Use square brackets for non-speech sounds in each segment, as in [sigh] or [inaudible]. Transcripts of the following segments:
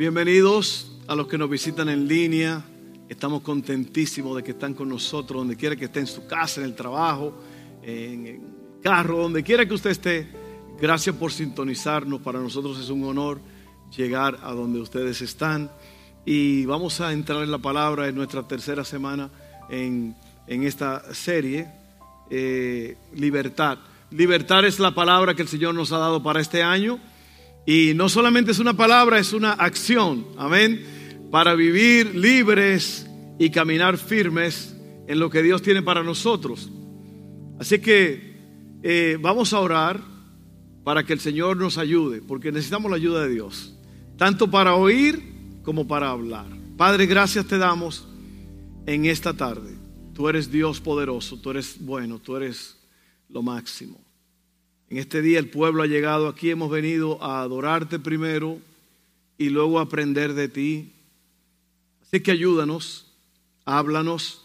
Bienvenidos a los que nos visitan en línea. Estamos contentísimos de que están con nosotros, donde quiera que esté, en su casa, en el trabajo, en el carro, donde quiera que usted esté. Gracias por sintonizarnos. Para nosotros es un honor llegar a donde ustedes están. Y vamos a entrar en la palabra en nuestra tercera semana en, en esta serie, eh, Libertad. Libertad es la palabra que el Señor nos ha dado para este año. Y no solamente es una palabra, es una acción. Amén. Para vivir libres y caminar firmes en lo que Dios tiene para nosotros. Así que eh, vamos a orar para que el Señor nos ayude, porque necesitamos la ayuda de Dios, tanto para oír como para hablar. Padre, gracias te damos en esta tarde. Tú eres Dios poderoso, tú eres bueno, tú eres lo máximo. En este día el pueblo ha llegado aquí, hemos venido a adorarte primero y luego a aprender de ti. Así que ayúdanos, háblanos,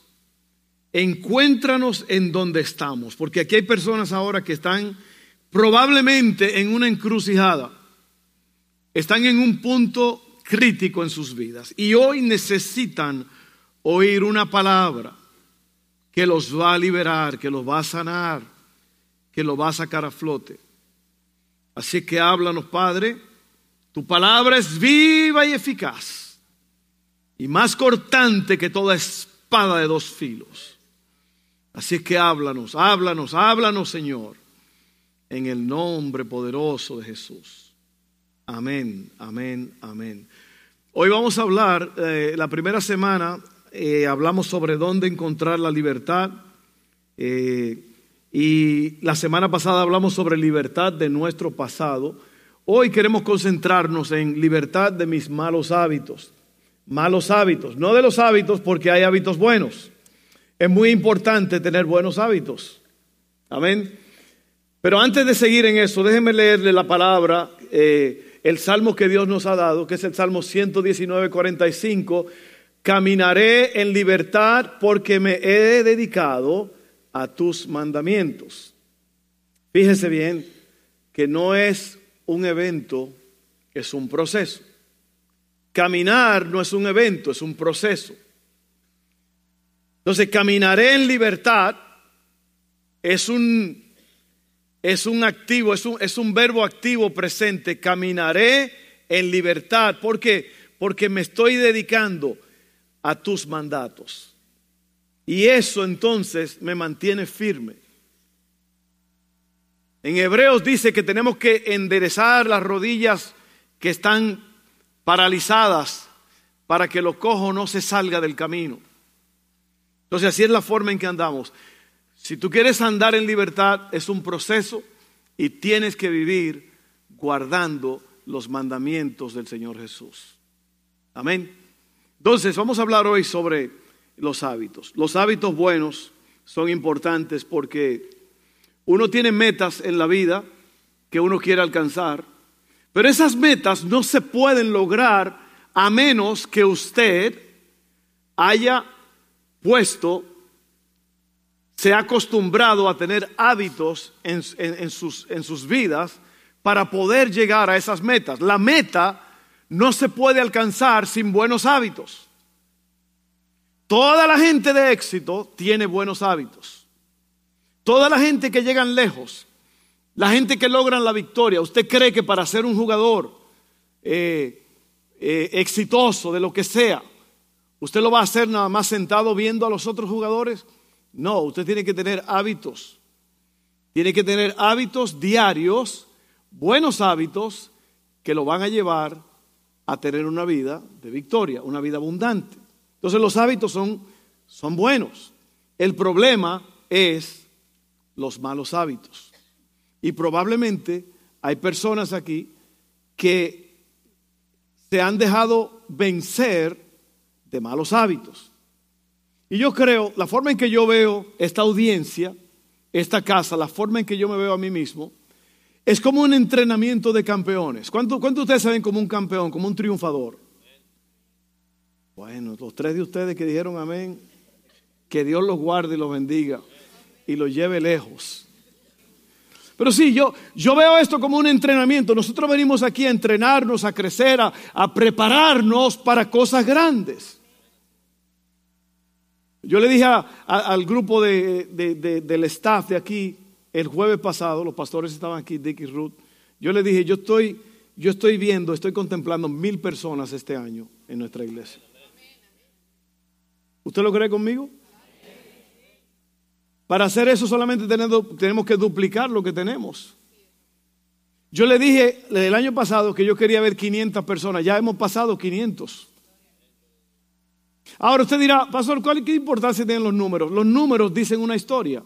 encuéntranos en donde estamos, porque aquí hay personas ahora que están probablemente en una encrucijada, están en un punto crítico en sus vidas y hoy necesitan oír una palabra que los va a liberar, que los va a sanar que lo va a sacar a flote. Así que háblanos, Padre. Tu palabra es viva y eficaz y más cortante que toda espada de dos filos. Así que háblanos, háblanos, háblanos, Señor, en el nombre poderoso de Jesús. Amén, amén, amén. Hoy vamos a hablar, eh, la primera semana eh, hablamos sobre dónde encontrar la libertad. Eh, y la semana pasada hablamos sobre libertad de nuestro pasado. Hoy queremos concentrarnos en libertad de mis malos hábitos. Malos hábitos, no de los hábitos porque hay hábitos buenos. Es muy importante tener buenos hábitos. Amén. Pero antes de seguir en eso, déjenme leerle la palabra, eh, el salmo que Dios nos ha dado, que es el Salmo 119, 45. Caminaré en libertad porque me he dedicado a tus mandamientos. Fíjese bien que no es un evento, es un proceso. Caminar no es un evento, es un proceso. Entonces, caminaré en libertad es un, es un activo, es un, es un verbo activo presente. Caminaré en libertad. ¿Por qué? Porque me estoy dedicando a tus mandatos. Y eso entonces me mantiene firme. En Hebreos dice que tenemos que enderezar las rodillas que están paralizadas para que lo cojo no se salga del camino. Entonces así es la forma en que andamos. Si tú quieres andar en libertad es un proceso y tienes que vivir guardando los mandamientos del Señor Jesús. Amén. Entonces vamos a hablar hoy sobre los hábitos. Los hábitos buenos son importantes porque uno tiene metas en la vida que uno quiere alcanzar, pero esas metas no se pueden lograr a menos que usted haya puesto, se ha acostumbrado a tener hábitos en, sus, en sus vidas para poder llegar a esas metas. La meta no se puede alcanzar sin buenos hábitos. Toda la gente de éxito tiene buenos hábitos. Toda la gente que llegan lejos, la gente que logran la victoria, ¿usted cree que para ser un jugador eh, eh, exitoso de lo que sea, usted lo va a hacer nada más sentado viendo a los otros jugadores? No, usted tiene que tener hábitos. Tiene que tener hábitos diarios, buenos hábitos que lo van a llevar a tener una vida de victoria, una vida abundante. Entonces los hábitos son, son buenos. El problema es los malos hábitos. Y probablemente hay personas aquí que se han dejado vencer de malos hábitos. Y yo creo, la forma en que yo veo esta audiencia, esta casa, la forma en que yo me veo a mí mismo, es como un entrenamiento de campeones. ¿Cuántos cuánto ustedes saben como un campeón, como un triunfador? Bueno, los tres de ustedes que dijeron amén, que Dios los guarde y los bendiga y los lleve lejos. Pero sí, yo, yo veo esto como un entrenamiento. Nosotros venimos aquí a entrenarnos, a crecer, a, prepararnos para cosas grandes. Yo le dije al grupo del staff de aquí el jueves pasado, los pastores estaban aquí, Dick y Ruth, yo le dije, yo estoy, yo estoy viendo, estoy contemplando mil personas este año en nuestra iglesia. ¿Usted lo cree conmigo? Para hacer eso solamente tenemos que duplicar lo que tenemos. Yo le dije el año pasado que yo quería ver 500 personas, ya hemos pasado 500. Ahora usted dirá, Pastor, ¿cuál, ¿qué importancia tienen los números? Los números dicen una historia.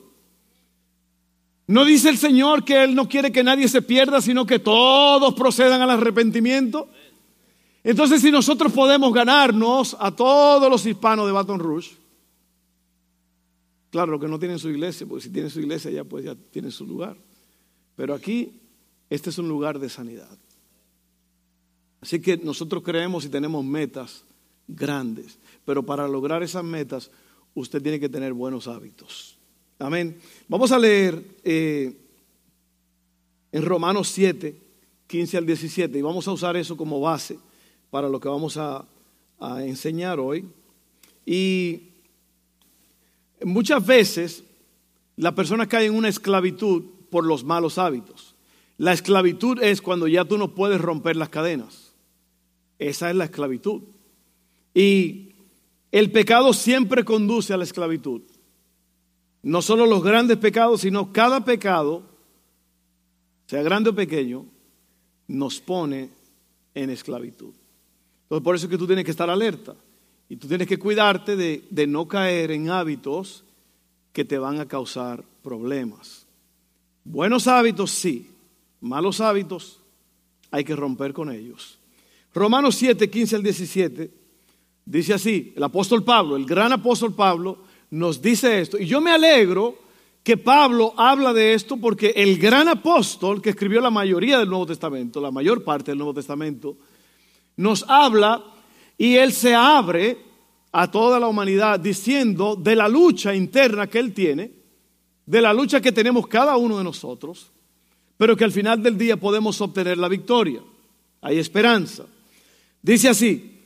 ¿No dice el Señor que Él no quiere que nadie se pierda, sino que todos procedan al arrepentimiento? Entonces, si nosotros podemos ganarnos a todos los hispanos de Baton Rouge, Claro, los que no tienen su iglesia, porque si tienen su iglesia ya pues ya tienen su lugar. Pero aquí, este es un lugar de sanidad. Así que nosotros creemos y tenemos metas grandes, pero para lograr esas metas usted tiene que tener buenos hábitos. Amén. Vamos a leer eh, en Romanos 7, 15 al 17, y vamos a usar eso como base para lo que vamos a, enseñar hoy. Y Muchas veces la persona cae en una esclavitud por los malos hábitos. La esclavitud es cuando ya tú no puedes romper las cadenas. Esa es la esclavitud. Y el pecado siempre conduce a la esclavitud. No solo los grandes pecados, sino cada pecado, sea grande o pequeño, nos pone en esclavitud. Entonces por eso es que tú tienes que estar alerta. Y tú tienes que cuidarte de, no caer en hábitos que te van a causar problemas. Buenos hábitos, sí. Malos hábitos, hay que romper con ellos. Romanos 7, 15 al 17, dice así, el apóstol Pablo, el gran apóstol Pablo, nos dice esto. Y yo me alegro que Pablo habla de esto porque el gran apóstol que escribió la mayoría del Nuevo Testamento, la mayor parte del Nuevo Testamento, nos habla y él se abre a toda la humanidad diciendo de la lucha interna que él tiene, de la lucha que tenemos cada uno de nosotros, pero que al final del día podemos obtener la victoria. Hay esperanza. Dice así,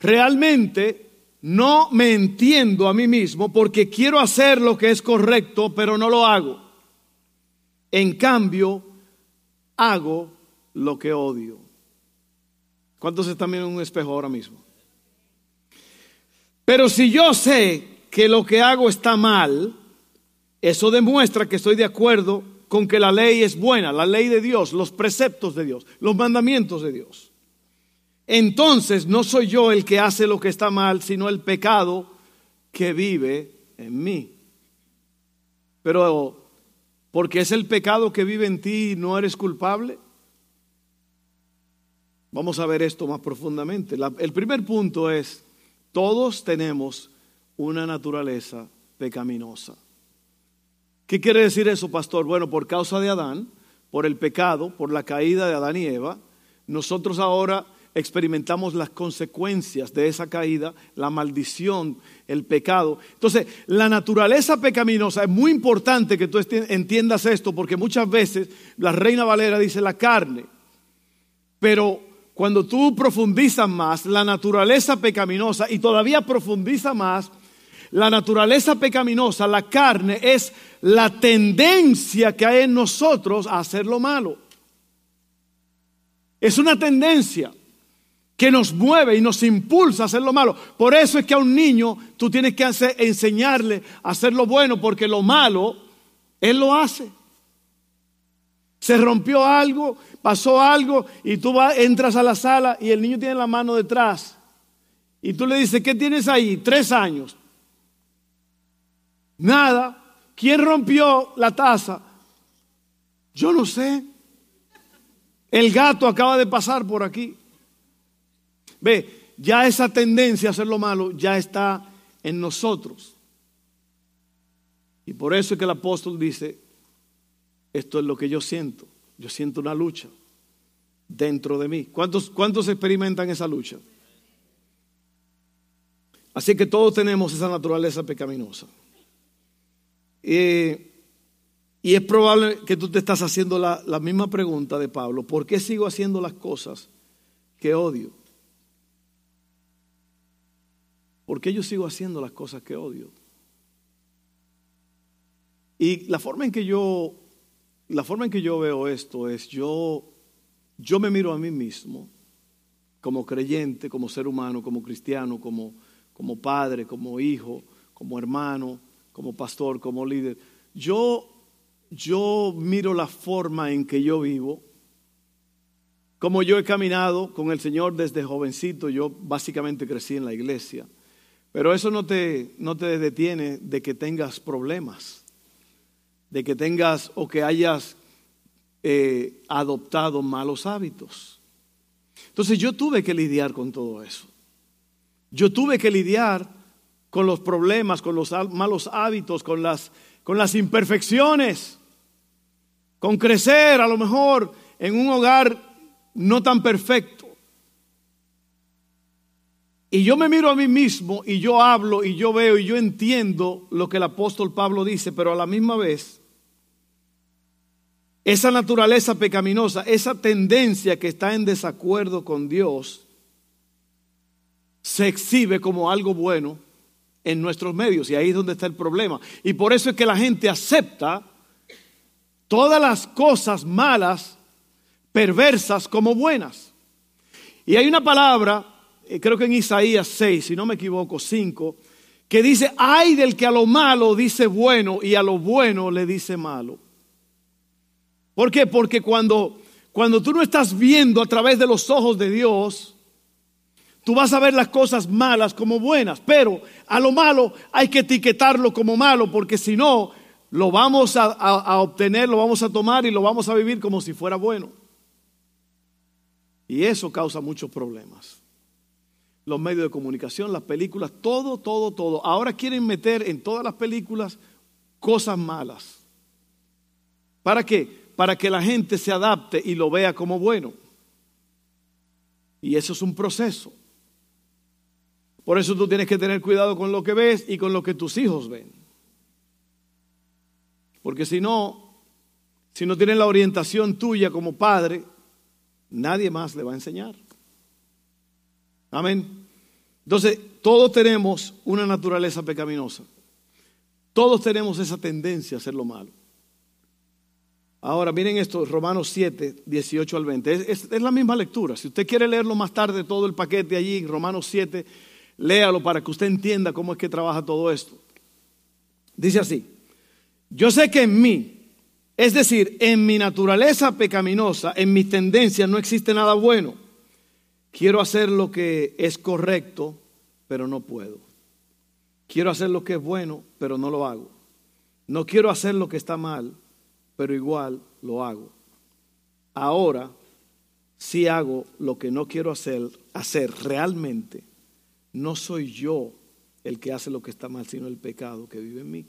realmente no me entiendo a mí mismo porque quiero hacer lo que es correcto, pero no lo hago. En cambio, hago lo que odio. ¿Cuántos están viendo en un espejo ahora mismo? Pero si yo sé que lo que hago está mal, eso demuestra que estoy de acuerdo con que la ley es buena, la ley de Dios, los preceptos de Dios, los mandamientos de Dios. Entonces no soy yo el que hace lo que está mal, sino el pecado que vive en mí. Pero porque es el pecado que vive en ti y no eres culpable. Vamos a ver esto más profundamente. el primer punto es, todos tenemos una naturaleza pecaminosa. ¿Qué quiere decir eso, pastor? Bueno, por causa de Adán, por el pecado, por la caída de Adán y Eva, nosotros ahora experimentamos las consecuencias de esa caída, la maldición, el pecado. Entonces, la naturaleza pecaminosa es muy importante que tú entiendas esto, porque muchas veces la Reina Valera dice la carne, pero cuando tú profundizas más la naturaleza pecaminosa y todavía profundiza más, la naturaleza pecaminosa, la carne, es la tendencia que hay en nosotros a hacer lo malo. Es una tendencia que nos mueve y nos impulsa a hacer lo malo. Por eso es que a un niño tú tienes que enseñarle a hacer lo bueno, porque lo malo, él lo hace. Se rompió algo, pasó algo y tú entras a la sala y el niño tiene la mano detrás. Y tú le dices, ¿qué tienes ahí? Tres años. Nada. ¿Quién rompió la taza? Yo no sé. El gato acaba de pasar por aquí. Ve, ya esa tendencia a hacer lo malo ya está en nosotros. Y por eso es que el apóstol dice, esto es lo que yo siento. Yo siento una lucha dentro de mí. ¿Cuántos, cuántos experimentan esa lucha? Así que todos tenemos esa naturaleza pecaminosa. y es probable que tú te estás haciendo la, la misma pregunta de Pablo. ¿Por qué sigo haciendo las cosas que odio? ¿Por qué yo sigo haciendo las cosas que odio? Y la forma en que yo, la forma en que yo veo esto es yo, yo me miro a mí mismo como creyente, como ser humano, como cristiano, como, como padre, como hijo, como hermano, como pastor, como líder. Yo, yo miro la forma en que yo vivo, como yo he caminado con el Señor desde jovencito, yo básicamente crecí en la iglesia. Pero eso no te, no te detiene de que tengas problemas, de que tengas o que hayas eh, adoptado malos hábitos. Entonces yo tuve que lidiar con todo eso. Yo tuve que lidiar con los problemas, con los malos hábitos, con las, con las imperfecciones, con crecer a lo mejor en un hogar no tan perfecto. Y yo me miro a mí mismo y yo hablo y yo veo y yo entiendo lo que el apóstol Pablo dice, pero a la misma vez, esa naturaleza pecaminosa, esa tendencia que está en desacuerdo con Dios, se exhibe como algo bueno en nuestros medios y ahí es donde está el problema. Y por eso es que la gente acepta todas las cosas malas, perversas como buenas. Y hay una palabra creo que en Isaías 6, si no me equivoco, 5, que dice, ay del que a lo malo dice bueno y a lo bueno le dice malo. ¿Por qué? Porque cuando, cuando tú no estás viendo a través de los ojos de Dios, tú vas a ver las cosas malas como buenas, pero a lo malo hay que etiquetarlo como malo, porque si no, lo vamos a, a obtener, lo vamos a tomar y lo vamos a vivir como si fuera bueno. Y eso causa muchos problemas los medios de comunicación, las películas, todo, todo, todo. Ahora quieren meter en todas las películas cosas malas. ¿Para qué? Para que la gente se adapte y lo vea como bueno. Y eso es un proceso. Por eso tú tienes que tener cuidado con lo que ves y con lo que tus hijos ven. Porque si no, si no tienen la orientación tuya como padre, nadie más le va a enseñar. Amén. Entonces, todos tenemos una naturaleza pecaminosa. Todos tenemos esa tendencia a hacer lo malo. Ahora, miren esto, Romanos 7, 18 al 20. Es, es, la misma lectura. Si usted quiere leerlo más tarde, todo el paquete allí, Romanos 7, léalo para que usted entienda cómo es que trabaja todo esto. Dice así, yo sé que en mí, es decir, en mi naturaleza pecaminosa, en mis tendencias no existe nada bueno. Quiero hacer lo que es correcto, pero no puedo. Quiero hacer lo que es bueno, pero no lo hago. No quiero hacer lo que está mal, pero igual lo hago. Ahora si hago lo que no quiero hacer, hacer realmente. No soy yo el que hace lo que está mal, sino el pecado que vive en mí.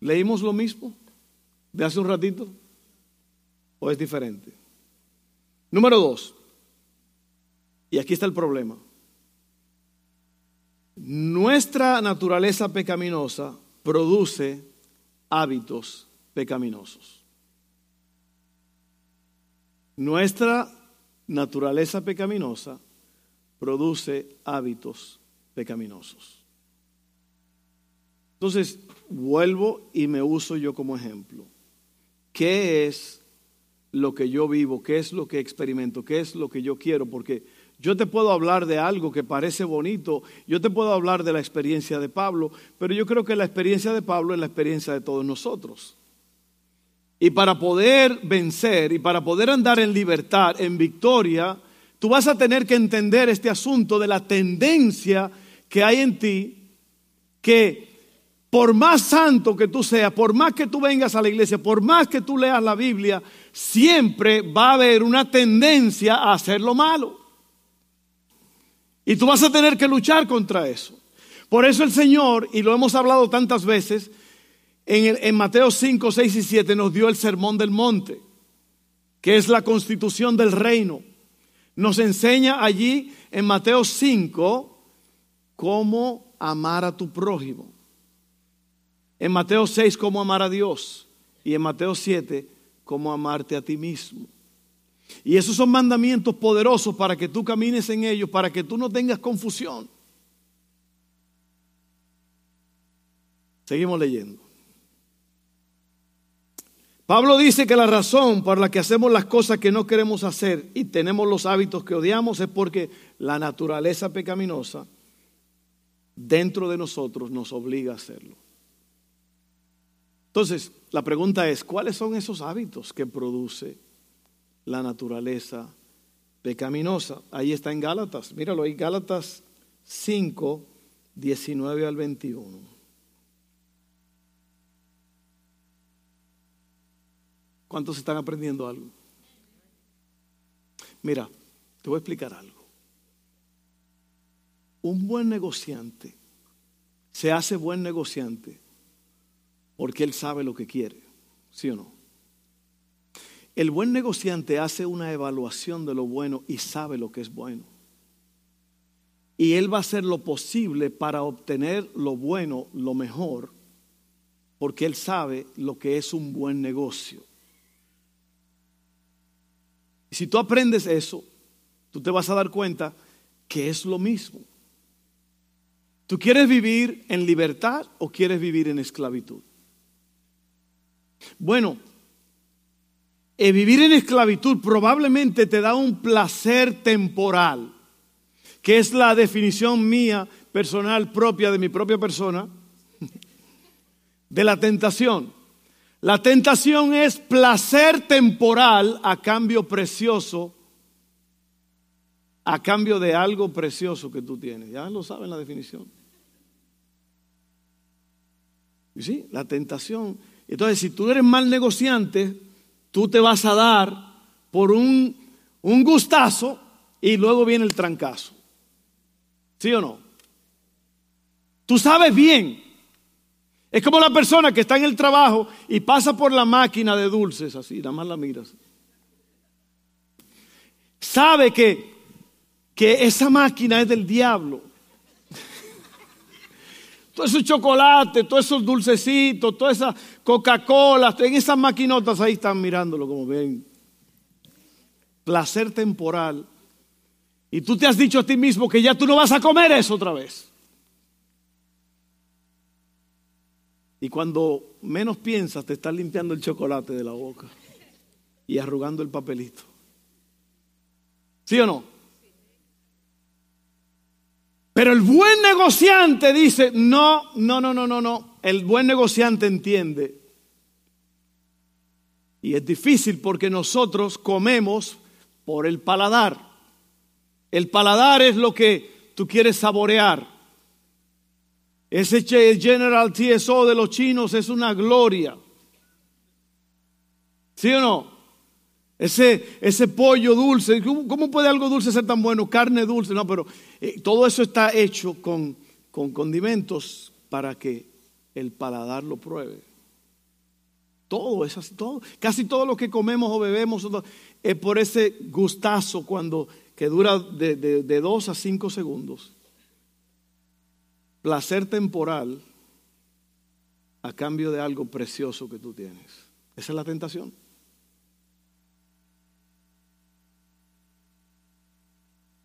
¿Leímos lo mismo de hace un ratito? O es diferente? Número dos, y aquí está el problema. Nuestra naturaleza pecaminosa produce hábitos pecaminosos. Nuestra naturaleza pecaminosa produce hábitos pecaminosos. Entonces, vuelvo y me uso yo como ejemplo. ¿Qué es lo que yo vivo, qué es lo que experimento, qué es lo que yo quiero, porque yo te puedo hablar de algo que parece bonito, yo te puedo hablar de la experiencia de Pablo, pero yo creo que la experiencia de Pablo es la experiencia de todos nosotros. Y para poder vencer y para poder andar en libertad, en victoria, tú vas a tener que entender este asunto de la tendencia que hay en ti, que por más santo que tú seas, por más que tú vengas a la iglesia, por más que tú leas la Biblia, siempre va a haber una tendencia a hacer lo malo. Y tú vas a tener que luchar contra eso. Por eso el Señor, y lo hemos hablado tantas veces, en, en Mateo 5, 6 y 7 nos dio el sermón del monte, que es la constitución del reino. Nos enseña allí en Mateo 5 cómo amar a tu prójimo. En Mateo 6, cómo amar a Dios. Y en Mateo 7, cómo amarte a ti mismo. Y esos son mandamientos poderosos para que tú camines en ellos, para que tú no tengas confusión. Seguimos leyendo. Pablo dice que la razón por la que hacemos las cosas que no queremos hacer y tenemos los hábitos que odiamos es porque la naturaleza pecaminosa dentro de nosotros nos obliga a hacerlo. Entonces, la pregunta es, ¿cuáles son esos hábitos que produce la naturaleza pecaminosa? Ahí está en Gálatas, míralo ahí, Gálatas 5, 19 al 21. ¿Cuántos están aprendiendo algo? Mira, te voy a explicar algo. Un buen negociante se hace buen negociante porque él sabe lo que quiere, ¿sí o no? El buen negociante hace una evaluación de lo bueno y sabe lo que es bueno. Y él va a hacer lo posible para obtener lo bueno, lo mejor, porque él sabe lo que es un buen negocio. Y si tú aprendes eso, tú te vas a dar cuenta que es lo mismo. ¿Tú quieres vivir en libertad o quieres vivir en esclavitud? Bueno, el vivir en esclavitud probablemente te da un placer temporal, que es la definición mía personal propia de mi propia persona, de la tentación. La tentación es placer temporal a cambio precioso, a cambio de algo precioso que tú tienes. Ya lo saben la definición. ¿Y sí? La tentación. Entonces, si tú eres mal negociante, tú te vas a dar por un, un gustazo y luego viene el trancazo. ¿Sí o no? Tú sabes bien es como la persona que está en el trabajo y pasa por la máquina de dulces, así, nada más la miras. Sabe que, que esa máquina es del diablo. [laughs] Todo ese chocolate, todos esos dulcecitos, toda esa Coca-Cola, en esas maquinotas ahí están mirándolo como ven. Placer temporal. Y tú te has dicho a ti mismo que ya tú no vas a comer eso otra vez. Y cuando menos piensas, te estás limpiando el chocolate de la boca y arrugando el papelito. ¿Sí o no? Pero el buen negociante dice, no, no, no, no, no, no. El buen negociante entiende. Y es difícil porque nosotros comemos por el paladar. El paladar es lo que tú quieres saborear. Ese General TSO de los chinos es una gloria. ¿Sí o no? Ese, ese pollo dulce, ¿cómo, puede algo dulce ser tan bueno? Carne dulce, no, pero eh, todo eso está hecho con, con condimentos para que el paladar lo pruebe. Todo es todo, casi todo lo que comemos o bebemos es por ese gustazo cuando que dura de, de dos a cinco segundos placer temporal a cambio de algo precioso que tú tienes. Esa es la tentación.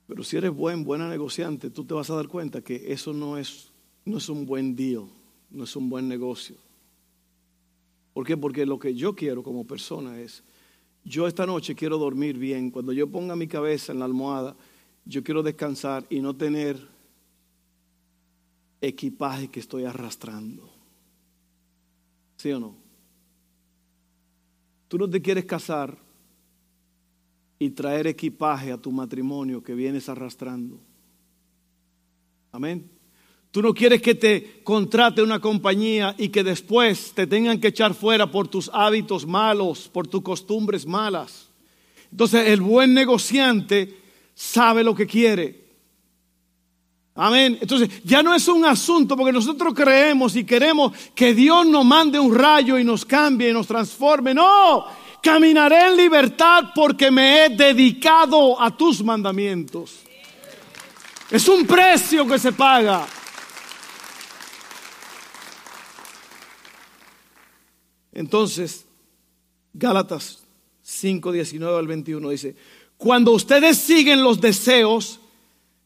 Pero si eres buen, buena negociante, tú te vas a dar cuenta que eso no es, no es un buen deal, no es un buen negocio. ¿Por qué? Porque lo que yo quiero como persona es, yo esta noche quiero dormir bien. Cuando yo ponga mi cabeza en la almohada, yo quiero descansar y no tener equipaje que estoy arrastrando. ¿Sí o no? Tú no te quieres casar y traer equipaje a tu matrimonio que vienes arrastrando. Amén. Tú no quieres que te contrate una compañía y que después te tengan que echar fuera por tus hábitos malos, por tus costumbres malas. Entonces el buen negociante sabe lo que quiere. Amén. Entonces, ya no es un asunto porque nosotros creemos y queremos que Dios nos mande un rayo y nos cambie y nos transforme. No, caminaré en libertad porque me he dedicado a tus mandamientos. Es un precio que se paga. Entonces, Gálatas 5, 19 al 21 dice, cuando ustedes siguen los deseos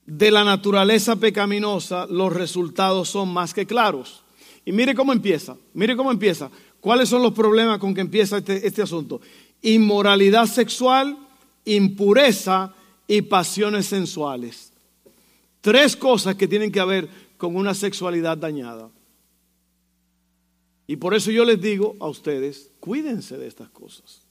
de la naturaleza pecaminosa, los resultados son más que claros. Y mire cómo empieza, mire cómo empieza. ¿Cuáles son los problemas con que empieza este, este asunto? Inmoralidad sexual, impureza y pasiones sensuales. Tres cosas que tienen que ver con una sexualidad dañada. Y por eso yo les digo a ustedes, cuídense de estas cosas.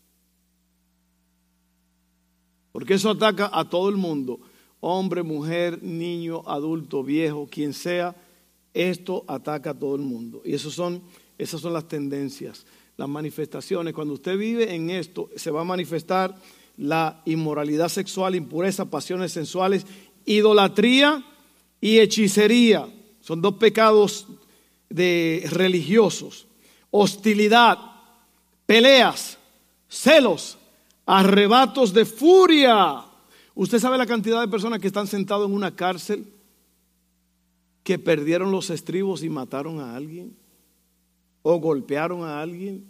Porque eso ataca a todo el mundo, hombre, mujer, niño, adulto, viejo, quien sea, esto ataca a todo el mundo. Y eso son, esas son las tendencias, las manifestaciones. Cuando usted vive en esto, se va a manifestar la inmoralidad sexual, impureza, pasiones sensuales, idolatría y hechicería. Son dos pecados de religiosos. Hostilidad, peleas, celos, arrebatos de furia. ¿Usted sabe la cantidad de personas que están sentados en una cárcel que perdieron los estribos y mataron a alguien? ¿O golpearon a alguien?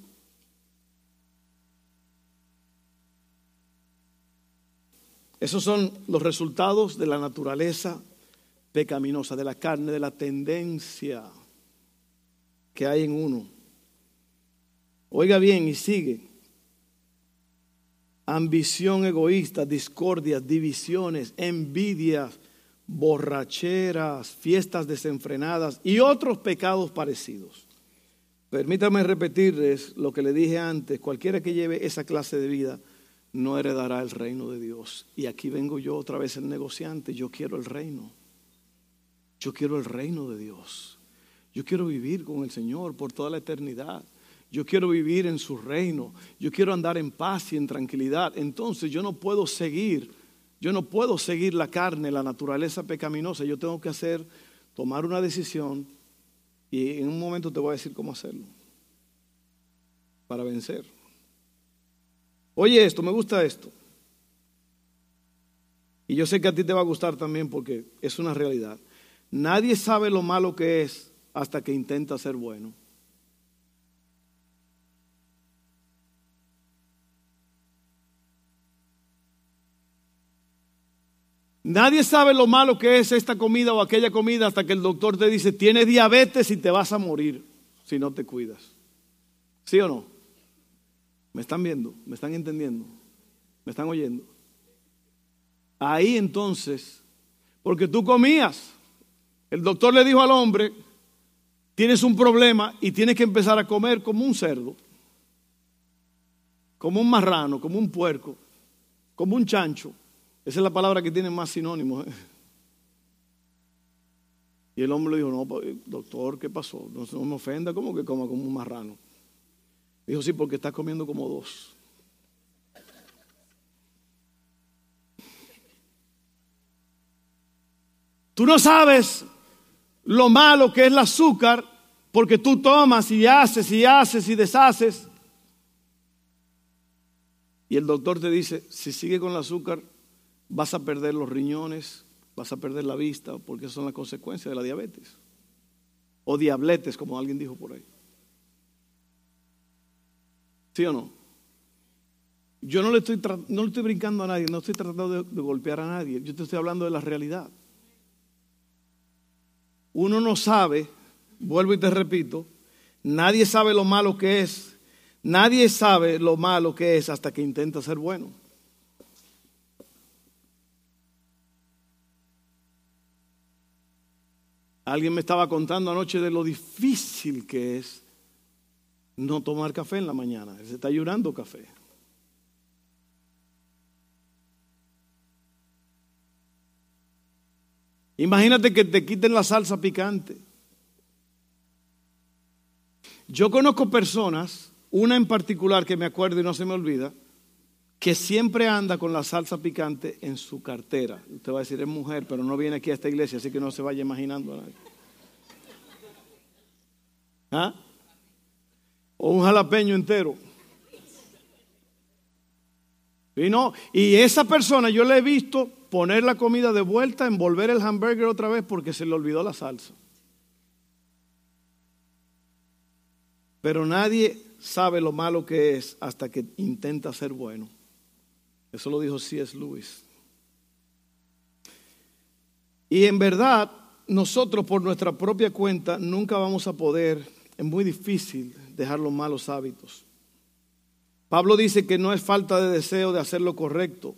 Esos son los resultados de la naturaleza pecaminosa, de la carne, de la tendencia que hay en uno. Oiga bien y sigue. Ambición egoísta, discordias, divisiones, envidias, borracheras, fiestas desenfrenadas y otros pecados parecidos. Permítame repetirles lo que le dije antes, cualquiera que lleve esa clase de vida no heredará el reino de Dios. Y aquí vengo yo otra vez el negociante, yo quiero el reino. Yo quiero el reino de Dios. Yo quiero vivir con el Señor por toda la eternidad. Yo quiero vivir en su reino. Yo quiero andar en paz y en tranquilidad. Entonces yo no puedo seguir, yo no puedo seguir la carne, la naturaleza pecaminosa. Yo tengo que hacer, tomar una decisión y en un momento te voy a decir cómo hacerlo para vencer. Oye esto, me gusta esto. Y yo sé que a ti te va a gustar también porque es una realidad. Nadie sabe lo malo que es hasta que intenta ser bueno. Nadie sabe lo malo que es esta comida o aquella comida hasta que el doctor te dice, tienes diabetes y te vas a morir si no te cuidas. ¿Sí o no? ¿Me están viendo? ¿Me están entendiendo? ¿Me están oyendo? Ahí entonces, porque tú comías, el doctor le dijo al hombre, tienes un problema y tienes que empezar a comer como un cerdo, como un marrano, como un puerco, como un chancho. Esa es la palabra que tiene más sinónimos. ¿eh? Y el hombre le dijo, no, doctor, ¿qué pasó? No, me ofenda, ¿cómo que coma como un marrano? Dijo, sí, porque estás comiendo como dos. Tú no sabes lo malo que es el azúcar, porque tú tomas y haces y haces y deshaces. Y el doctor te dice, si sigue con el azúcar, vas a perder los riñones, vas a perder la vista, porque son las consecuencias de la diabetes. O diabletes, como alguien dijo por ahí. ¿Sí o no? Yo no le estoy, no le estoy brincando a nadie, no estoy tratando de golpear a nadie, yo te estoy hablando de la realidad. Uno no sabe, vuelvo y te repito, nadie sabe lo malo que es, nadie sabe lo malo que es hasta que intenta ser bueno. Alguien me estaba contando anoche de lo difícil que es no tomar café en la mañana. Él se está llorando café. Imagínate que te quiten la salsa picante. Yo conozco personas, una en particular que me acuerdo y no se me olvida, que siempre anda con la salsa picante en su cartera. Usted va a decir, es mujer, pero no viene aquí a esta iglesia, así que no se vaya imaginando a nadie. ¿Ah? O un jalapeño entero. Y no, y esa persona yo le he visto poner la comida de vuelta, envolver el hamburger otra vez porque se le olvidó la salsa. Pero nadie sabe lo malo que es hasta que intenta ser bueno. Eso lo dijo C.S. Lewis. Y en verdad, nosotros por nuestra propia cuenta nunca vamos a poder, es muy difícil dejar los malos hábitos. Pablo dice que no es falta de deseo de hacer lo correcto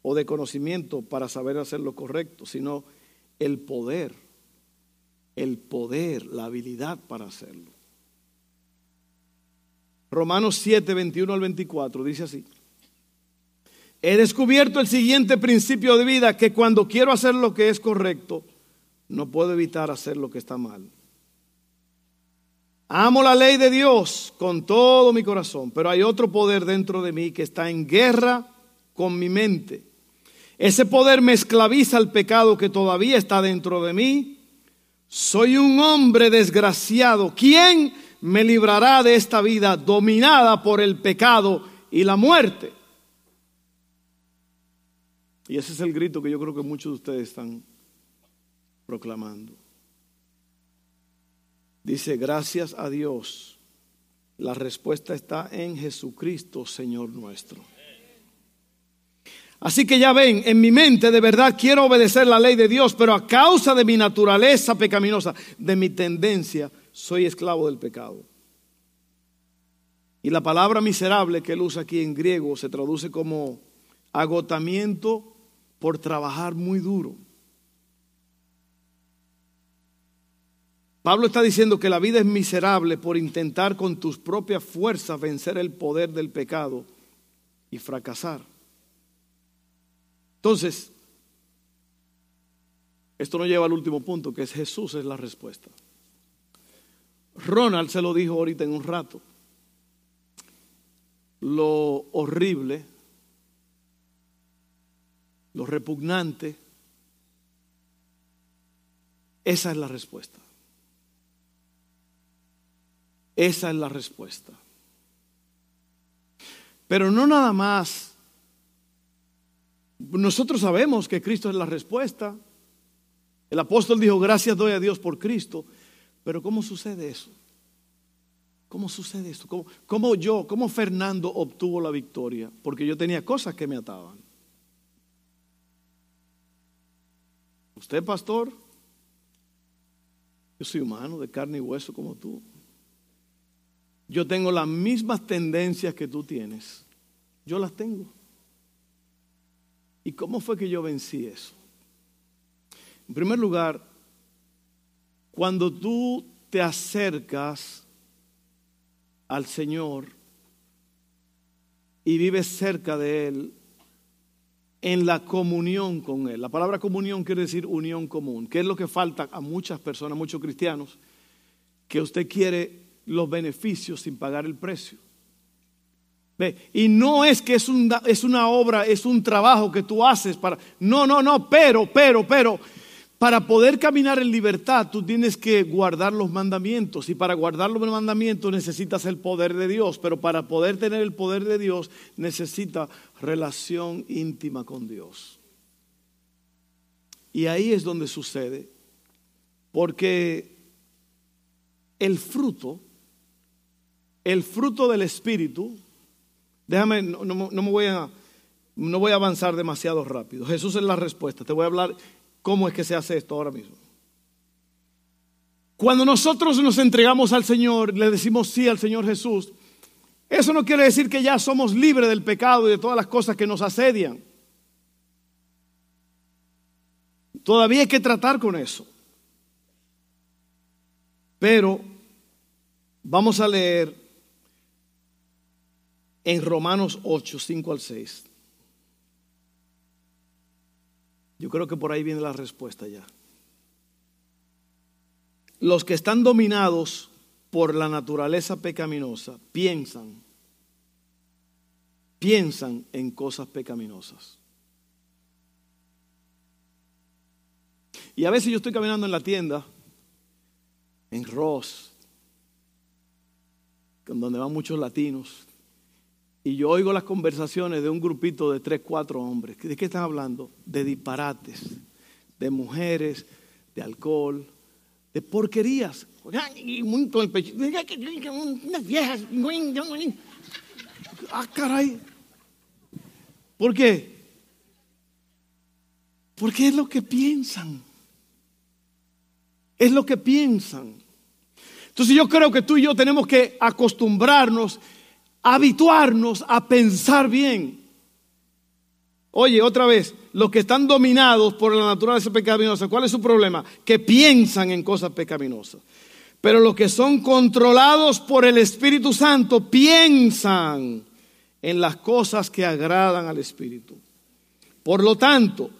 o de conocimiento para saber hacer lo correcto, sino el poder, el poder, la habilidad para hacerlo. Romanos 7, 21 al 24 dice así. He descubierto el siguiente principio de vida, que cuando quiero hacer lo que es correcto, no puedo evitar hacer lo que está mal. Amo la ley de Dios con todo mi corazón, pero hay otro poder dentro de mí que está en guerra con mi mente. Ese poder me esclaviza al pecado que todavía está dentro de mí. Soy un hombre desgraciado. ¿Quién me librará de esta vida dominada por el pecado y la muerte? Y ese es el grito que yo creo que muchos de ustedes están proclamando. Dice, gracias a Dios, la respuesta está en Jesucristo, Señor nuestro. Así que ya ven, en mi mente de verdad quiero obedecer la ley de Dios, pero a causa de mi naturaleza pecaminosa, de mi tendencia, soy esclavo del pecado. Y la palabra miserable que él usa aquí en griego se traduce como agotamiento por trabajar muy duro. Pablo está diciendo que la vida es miserable por intentar con tus propias fuerzas vencer el poder del pecado y fracasar. Entonces, esto nos lleva al último punto, que es Jesús es la respuesta. Ronald se lo dijo ahorita en un rato. Lo horrible lo repugnante, esa es la respuesta. Esa es la respuesta. Pero no nada más. Nosotros sabemos que Cristo es la respuesta. El apóstol dijo, gracias doy a Dios por Cristo. Pero ¿cómo sucede eso? ¿Cómo sucede esto? ¿Cómo, ¿Cómo, yo, cómo Fernando obtuvo la victoria? Porque yo tenía cosas que me ataban. Usted, pastor, yo soy humano, de carne y hueso como tú. Yo tengo las mismas tendencias que tú tienes. Yo las tengo. ¿Y cómo fue que yo vencí eso? En primer lugar, cuando tú te acercas al Señor y vives cerca de Él, en la comunión con Él. La palabra comunión quiere decir unión común, que es lo que falta a muchas personas, muchos cristianos, que usted quiere los beneficios sin pagar el precio. ¿Ve? Y no es que es, es una obra, es un trabajo que tú haces para... No, no, no, pero, pero, pero, para poder caminar en libertad, tú tienes que guardar los mandamientos. Y para guardar los mandamientos necesitas el poder de Dios. Pero para poder tener el poder de Dios, necesita relación íntima con Dios. Y ahí es donde sucede. Porque el fruto, el fruto del Espíritu, déjame, no, me voy a, no voy a avanzar demasiado rápido. Jesús es la respuesta. Te voy a hablar ¿Cómo es que se hace esto ahora mismo? Cuando nosotros nos entregamos al Señor, le decimos sí al Señor Jesús, eso no quiere decir que ya somos libres del pecado y de todas las cosas que nos asedian. Todavía hay que tratar con eso. Pero vamos a leer en Romanos 8, 5 al 6. Yo creo que por ahí viene la respuesta ya. Los que están dominados por la naturaleza pecaminosa piensan, piensan en cosas pecaminosas. Y a veces yo estoy caminando en la tienda, en Ross, donde van muchos latinos, y yo oigo las conversaciones de un grupito de tres, cuatro hombres. ¿De qué están hablando? De disparates, de mujeres, de alcohol, de porquerías. Ah, caray. ¿Por qué? Porque es lo que piensan. Es lo que piensan. Entonces yo creo que tú y yo tenemos que acostumbrarnos, habituarnos a pensar bien. Oye, otra vez, los que están dominados por la naturaleza pecaminosa, ¿cuál es su problema? Que piensan en cosas pecaminosas. Pero los que son controlados por el Espíritu Santo piensan en las cosas que agradan al Espíritu. Por lo tanto,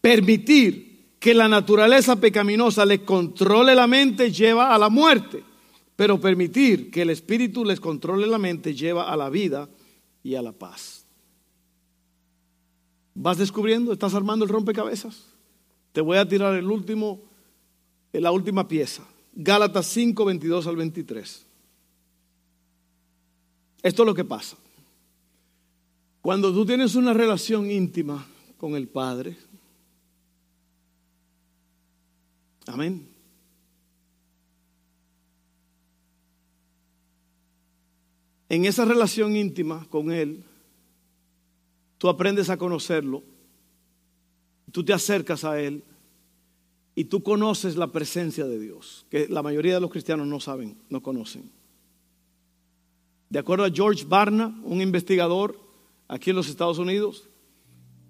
permitir que la naturaleza pecaminosa les controle la mente lleva a la muerte, pero permitir que el Espíritu les controle la mente lleva a la vida y a la paz. ¿Vas descubriendo? ¿Estás armando el rompecabezas? Te voy a tirar el último, la última pieza. Gálatas 5, 22 al 23. Esto es lo que pasa. Cuando tú tienes una relación íntima con el Padre, amén. En esa relación íntima con Él, tú aprendes a conocerlo, tú te acercas a Él y tú conoces la presencia de Dios, que la mayoría de los cristianos no saben, no conocen. De acuerdo a George Barna, un investigador aquí en los Estados Unidos,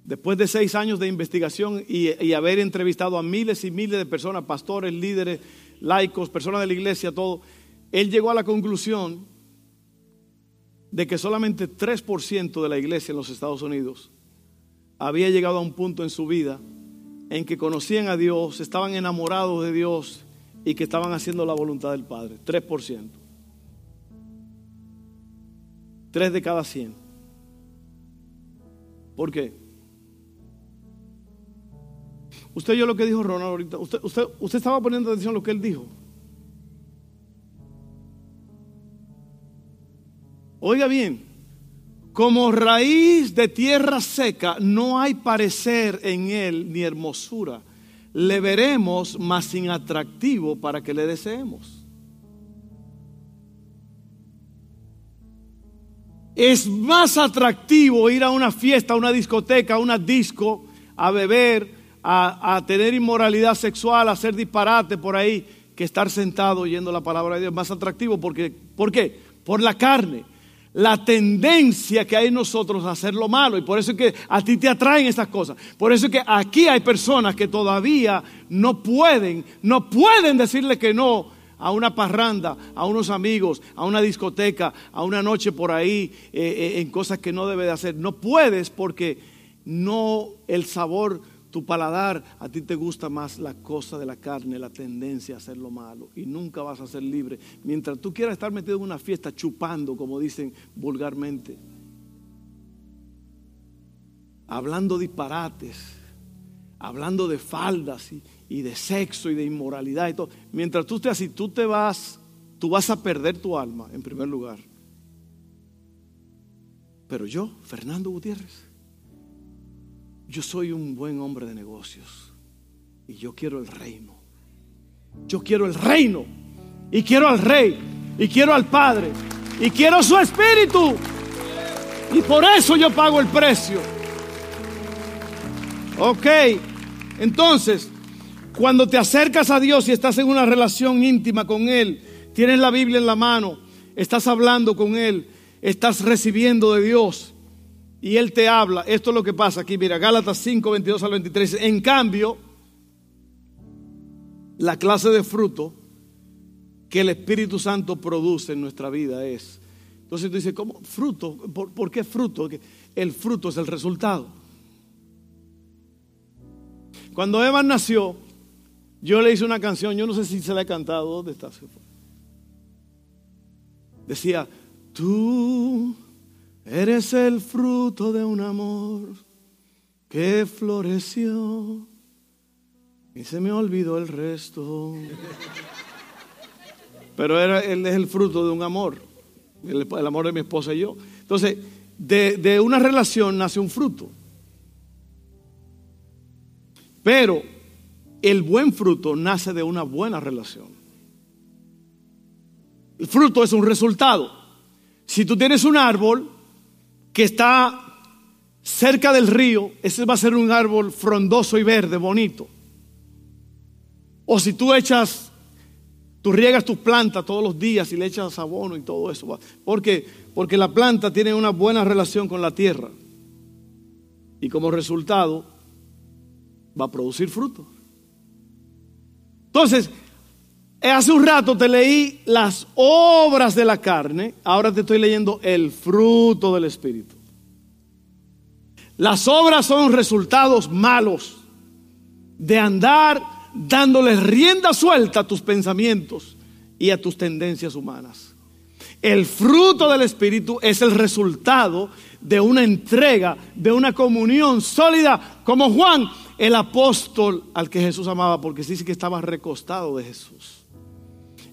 después de seis años de investigación y, haber entrevistado a miles y miles de personas, pastores, líderes, laicos, personas de la iglesia, todo, él llegó a la conclusión de que solamente 3% de la iglesia en los Estados Unidos había llegado a un punto en su vida en que conocían a Dios, estaban enamorados de Dios y que estaban haciendo la voluntad del Padre. 3%. 3 de cada 100. ¿Por qué? Usted oyó lo que dijo Ronald ahorita. Usted, usted, usted estaba poniendo atención a lo que él dijo. Oiga bien, como raíz de tierra seca no hay parecer en él ni hermosura. Le veremos más sin atractivo para que le deseemos. Es más atractivo ir a una fiesta, a una discoteca, a una disco, a beber, a, tener inmoralidad sexual, a hacer disparate por ahí, que estar sentado oyendo la palabra de Dios. Más atractivo porque, ¿por qué? Por la carne la tendencia que hay en nosotros a hacer lo malo. Y por eso es que a ti te atraen estas cosas. Por eso es que aquí hay personas que todavía no pueden, no pueden decirle que no a una parranda, a unos amigos, a una discoteca, a una noche por ahí, eh, eh, en cosas que no debe de hacer. No puedes porque no el sabor tu paladar, a ti te gusta más la cosa de la carne, la tendencia a hacer lo malo y nunca vas a ser libre. Mientras tú quieras estar metido en una fiesta chupando, como dicen vulgarmente, hablando disparates, hablando de faldas y, de sexo y de inmoralidad y todo, mientras tú estés así, tú te vas, tú vas a perder tu alma en primer lugar. Pero yo, Fernando Gutiérrez, yo soy un buen hombre de negocios y yo quiero el reino. Yo quiero el reino y quiero al rey y quiero al Padre y quiero su espíritu. Y por eso yo pago el precio. Ok, entonces, cuando te acercas a Dios y estás en una relación íntima con Él, tienes la Biblia en la mano, estás hablando con Él, estás recibiendo de Dios y Él te habla. Esto es lo que pasa aquí, mira, Gálatas 5, 22 al 23. En cambio, la clase de fruto que el Espíritu Santo produce en nuestra vida es. Entonces tú dices, ¿cómo? Fruto. ¿Por, qué fruto? El fruto es el resultado. Cuando Eva nació, yo le hice una canción, yo no sé si se la he cantado, ¿dónde está? Decía, tú Eres el fruto de un amor que floreció y se me olvidó el resto. Pero era, él es el fruto de un amor, el, amor de mi esposa y yo. Entonces, de, de una relación nace un fruto. Pero el buen fruto nace de una buena relación. El fruto es un resultado. Si tú tienes un árbol que está cerca del río, ese va a ser un árbol frondoso y verde, bonito. O si tú echas, tú riegas tus plantas todos los días y le echas abono y todo eso. Porque, porque la planta tiene una buena relación con la tierra. Y como resultado va a producir fruto. Entonces, hace un rato te leí las obras de la carne, ahora te estoy leyendo el fruto del Espíritu. Las obras son resultados malos de andar dándole rienda suelta a tus pensamientos y a tus tendencias humanas. El fruto del Espíritu es el resultado de una entrega, de una comunión sólida, como Juan, el apóstol al que Jesús amaba, porque dice que estaba recostado de Jesús.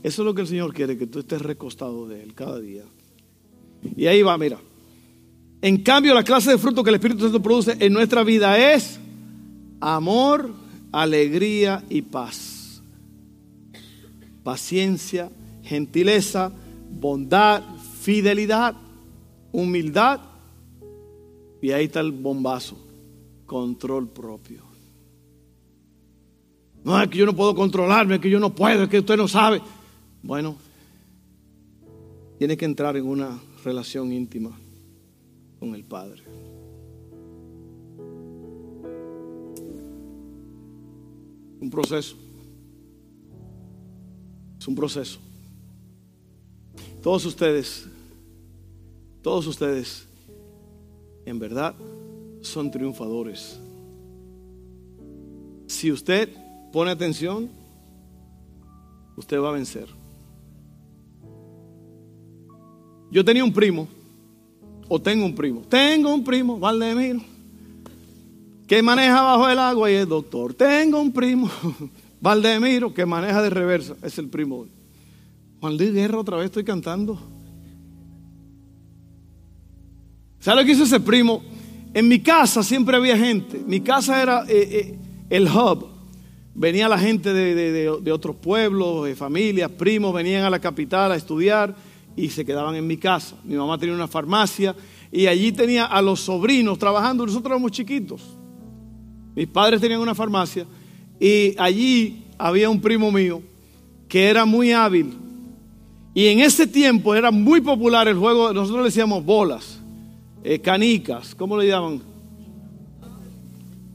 Eso es lo que el Señor quiere, que tú estés recostado de Él cada día. Y ahí va, mira. En cambio, la clase de fruto que el Espíritu Santo produce en nuestra vida es amor, alegría y paz. Paciencia, gentileza, bondad, fidelidad, humildad. Y ahí está el bombazo, control propio. No es que yo no puedo controlarme, es que yo no puedo, es que usted no sabe. Bueno, tiene que entrar en una relación íntima con el Padre. Un proceso. Es un proceso. Todos ustedes, todos ustedes, en verdad, son triunfadores. Si usted pone atención, usted va a vencer. Yo tenía un primo, o tengo un primo, tengo un primo, Valdemiro, que maneja bajo el agua y es doctor. Tengo un primo, [laughs] Valdemiro, que maneja de reversa, es el primo. Juan Luis Guerra, otra vez estoy cantando. ¿Sabe lo que hizo ese primo? En mi casa siempre había gente. Mi casa era eh, eh, el hub Venía la gente de, otros pueblos, de familias, primos, venían a la capital a estudiar y se quedaban en mi casa. Mi mamá tenía una farmacia y allí tenía a los sobrinos trabajando. Nosotros éramos chiquitos. Mis padres tenían una farmacia y allí había un primo mío que era muy hábil. Y en ese tiempo era muy popular el juego, nosotros le decíamos bolas, eh, canicas, ¿cómo le llaman?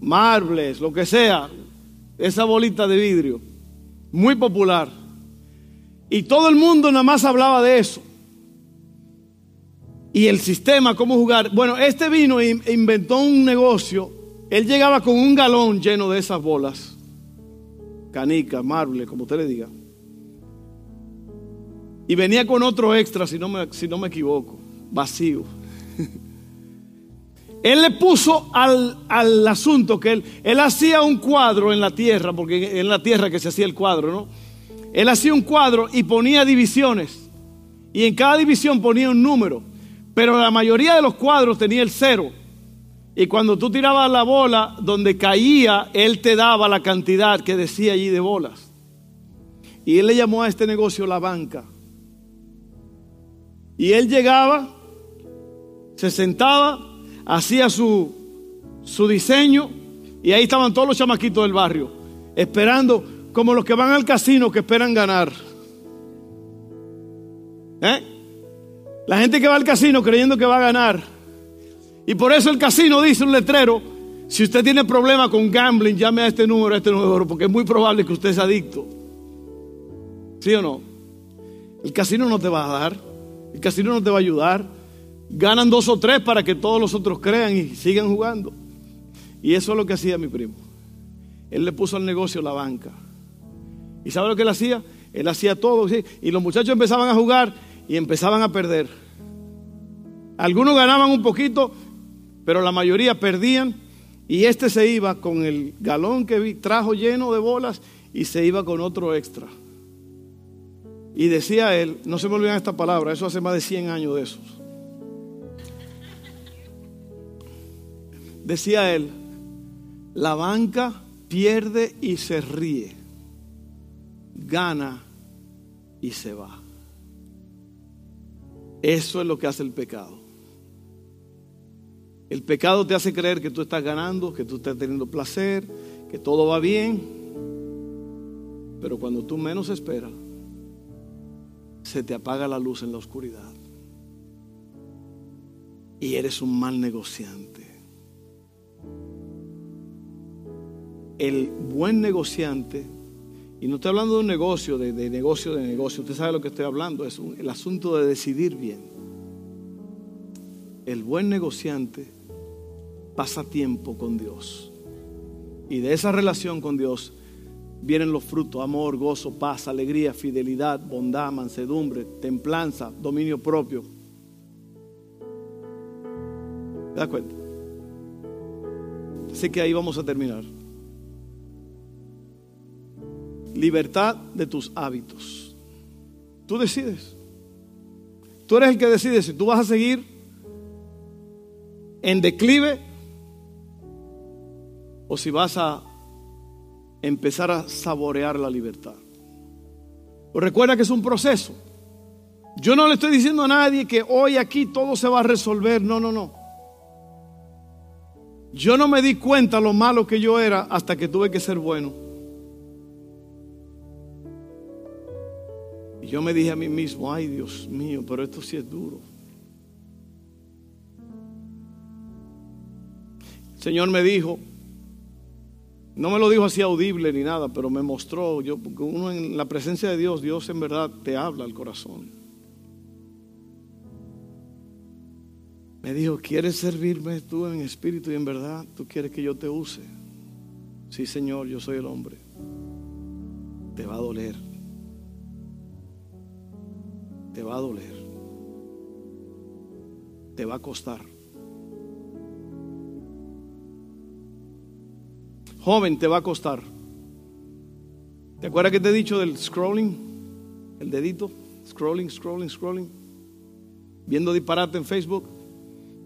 Marbles, lo que sea, esa bolita de vidrio, muy popular. Y todo el mundo nada más hablaba de eso. Y el sistema, cómo jugar. Bueno, este vino e inventó un negocio. Él llegaba con un galón lleno de esas bolas. Canica, marble, como usted le diga. Y venía con otro extra, si no me, si no me equivoco, vacío. [laughs] Él le puso al, asunto que él, él hacía un cuadro en la tierra, porque en la tierra que se hacía el cuadro, ¿no? Él hacía un cuadro y ponía divisiones. Y en cada división ponía un número. Pero la mayoría de los cuadros tenía el cero. Y cuando tú tirabas la bola, donde caía, él te daba la cantidad que decía allí de bolas. Y él le llamó a este negocio la banca. Y él llegaba, se sentaba, hacía su, su diseño y ahí estaban todos los chamaquitos del barrio, esperando como los que van al casino que esperan ganar. ¿Eh? La gente que va al casino creyendo que va a ganar. Y por eso el casino dice un letrero, si usted tiene problema con gambling, llame a este número, a este número, porque es muy probable que usted sea adicto. ¿Sí o no? El casino no te va a dar, el casino no te va a ayudar. Ganan dos o tres para que todos los otros crean y sigan jugando. Y eso es lo que hacía mi primo. Él le puso al negocio la banca. ¿Y sabe lo que él hacía? Él hacía todo. Y los muchachos empezaban a jugar y empezaban a perder. Algunos ganaban un poquito, pero la mayoría perdían. Y este se iba con el galón que trajo lleno de bolas y se iba con otro extra. Y decía él, no se me olvidan esta palabra, eso hace más de 100 años de esos. decía él, la banca pierde y se ríe, gana y se va. Eso es lo que hace el pecado. El pecado te hace creer que tú estás ganando, que tú estás teniendo placer, que todo va bien. Pero cuando tú menos esperas, se te apaga la luz en la oscuridad. Y eres un mal negociante. El buen negociante, y no estoy hablando de un negocio, de, negocio, de negocio, usted sabe lo que estoy hablando, es el asunto de decidir bien. El buen negociante pasa tiempo con Dios. Y de esa relación con Dios vienen los frutos, amor, gozo, paz, alegría, fidelidad, bondad, mansedumbre, templanza, dominio propio. ¿Te das cuenta? Así que ahí vamos a terminar. Libertad de tus hábitos. Tú decides. Tú eres el que decide si tú vas a seguir en declive o si vas a empezar a saborear la libertad. Recuerda que es un proceso. Yo no le estoy diciendo a nadie que hoy aquí todo se va a resolver. No, no, no. Yo no me di cuenta lo malo que yo era hasta que tuve que ser bueno. Y yo me dije a mí mismo, ay Dios mío, pero esto sí es duro. El Señor me dijo, no me lo dijo así audible ni nada, pero me mostró, yo, porque uno en la presencia de Dios, Dios en verdad te habla al corazón. Me dijo, ¿quieres servirme tú en espíritu y en verdad? ¿Tú quieres que yo te use? Sí, Señor, yo soy el hombre. Te va a doler. Te va a doler. Te va a costar. Joven, te va a costar. ¿Te acuerdas que te he dicho del scrolling? El dedito. Scrolling, scrolling, scrolling. Viendo disparate en Facebook.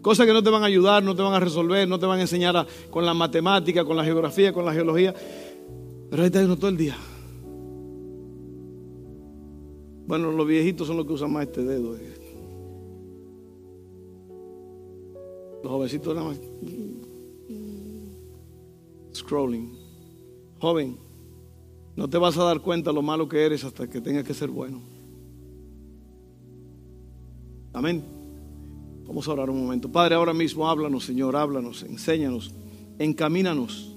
Cosas que no te van a ayudar, no te van a resolver, no te van a enseñar con la matemática, con la geografía, con la geología. Pero ahí uno todo el día. Bueno, los viejitos son los que usan más este dedo. Eh. Los jovencitos nada más scrolling. Joven, no te vas a dar cuenta lo malo que eres hasta que tengas que ser bueno. Amén. Vamos a orar un momento. Padre, ahora mismo háblanos, Señor, háblanos, enséñanos, encamínanos.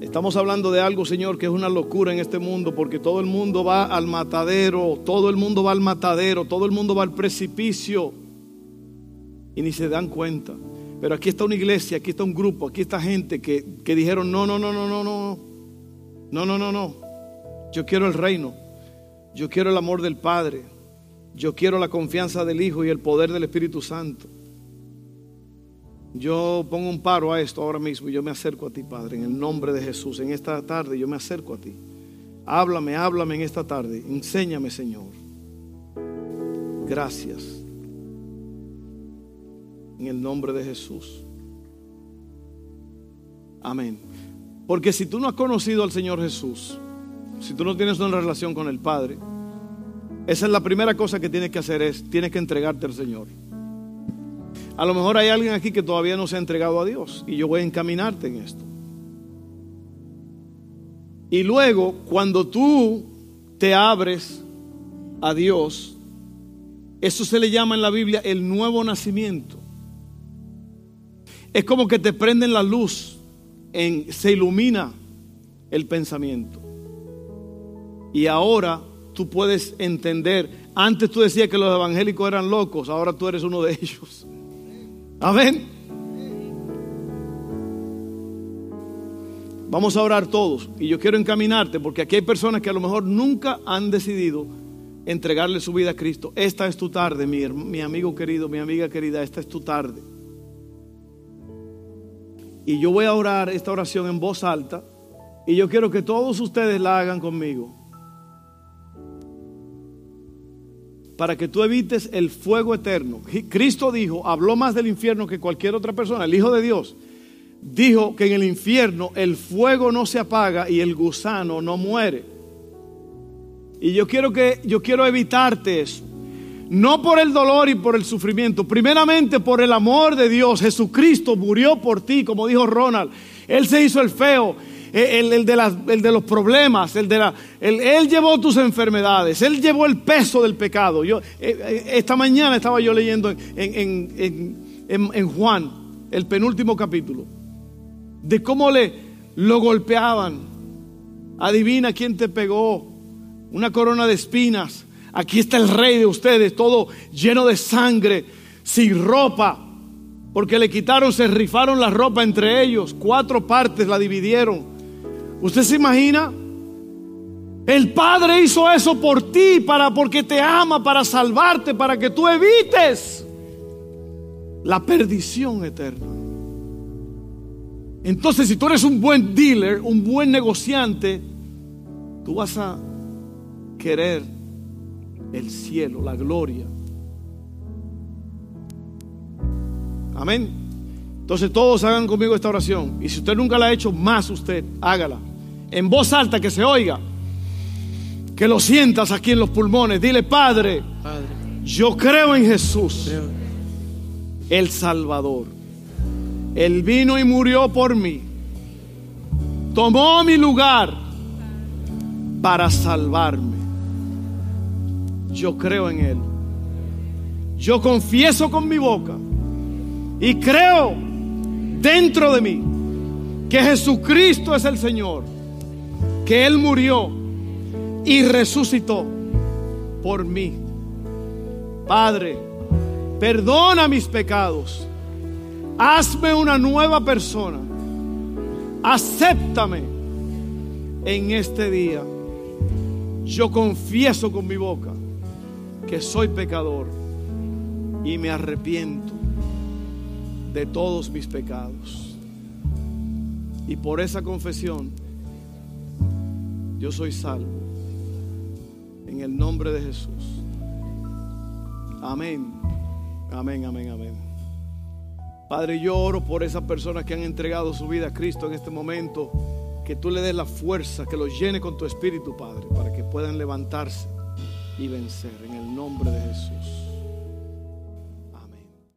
Estamos hablando de algo, Señor, que es una locura en este mundo, porque todo el mundo va al matadero, todo el mundo va al matadero, todo el mundo va al precipicio y ni se dan cuenta. Pero aquí está una iglesia, aquí está un grupo, aquí está gente que, que dijeron, no, no, no, no, no, no, no, no, no, no. Yo quiero el reino, yo quiero el amor del Padre, yo quiero la confianza del Hijo y el poder del Espíritu Santo. Yo pongo un paro a esto ahora mismo y yo me acerco a ti, Padre, en el nombre de Jesús. En esta tarde yo me acerco a ti. Háblame, háblame en esta tarde. Enséñame, Señor. Gracias en el nombre de Jesús. Amén. Porque si tú no has conocido al Señor Jesús, si tú no tienes una relación con el Padre, esa es la primera cosa que tienes que hacer, es tienes que entregarte al Señor. A lo mejor hay alguien aquí que todavía no se ha entregado a Dios y yo voy a encaminarte en esto. Y luego, cuando tú te abres a Dios, eso se le llama en la Biblia el nuevo nacimiento. Es como que te prenden la luz, en, se ilumina el pensamiento. Y ahora tú puedes entender. Antes tú decías que los evangélicos eran locos, ahora tú eres uno de ellos. Amén. Vamos a orar todos. Y yo quiero encaminarte porque aquí hay personas que a lo mejor nunca han decidido entregarle su vida a Cristo. Esta es tu tarde, mi, mi amigo querido, mi amiga querida, esta es tu tarde. Y yo voy a orar esta oración en voz alta. Y yo quiero que todos ustedes la hagan conmigo. Para que tú evites el fuego eterno. Cristo dijo, habló más del infierno que cualquier otra persona, el Hijo de Dios. dijo que en el infierno el fuego no se apaga y el gusano no muere. Y yo quiero que yo quiero evitarte eso. No por el dolor y por el sufrimiento, primeramente por el amor de Dios. Jesucristo murió por ti, como dijo Ronald. Él se hizo el feo, el, de, los problemas, el de la, él llevó tus enfermedades, Él llevó el peso del pecado. Yo, eh, eh, esta mañana estaba yo leyendo en, Juan, el penúltimo capítulo, de cómo le lo golpeaban. Adivina quién te pegó, una corona de espinas. Aquí está el rey de ustedes, todo lleno de sangre, sin ropa, porque le quitaron, se rifaron la ropa entre ellos, cuatro partes la dividieron. ¿Usted se imagina? El Padre hizo eso por ti, para, porque te ama, para salvarte, para que tú evites la perdición eterna. Entonces, si tú eres un buen dealer, un buen negociante, tú vas a querer el cielo, la gloria. Amén. Entonces todos hagan conmigo esta oración. Y si usted nunca la ha hecho, más usted, hágala. En voz alta que se oiga. Que lo sientas aquí en los pulmones. Dile, Padre, yo creo en Jesús, el Salvador. Él vino y murió por mí. Tomó mi lugar para salvarme. Yo creo en Él. Yo confieso con mi boca y creo dentro de mí que Jesucristo es el Señor, que Él murió y resucitó por mí. Padre, perdona mis pecados. Hazme una nueva persona. Acéptame en este día. Yo confieso con mi boca que soy pecador y me arrepiento de todos mis pecados. Y por esa confesión, yo soy salvo. En el nombre de Jesús. Amén. Amén, amén, amén. Padre, yo oro por esas personas que han entregado su vida a Cristo en este momento. Que tú le des la fuerza, que los llene con tu espíritu, Padre, para que puedan levantarse y vencer en el nombre de Jesús.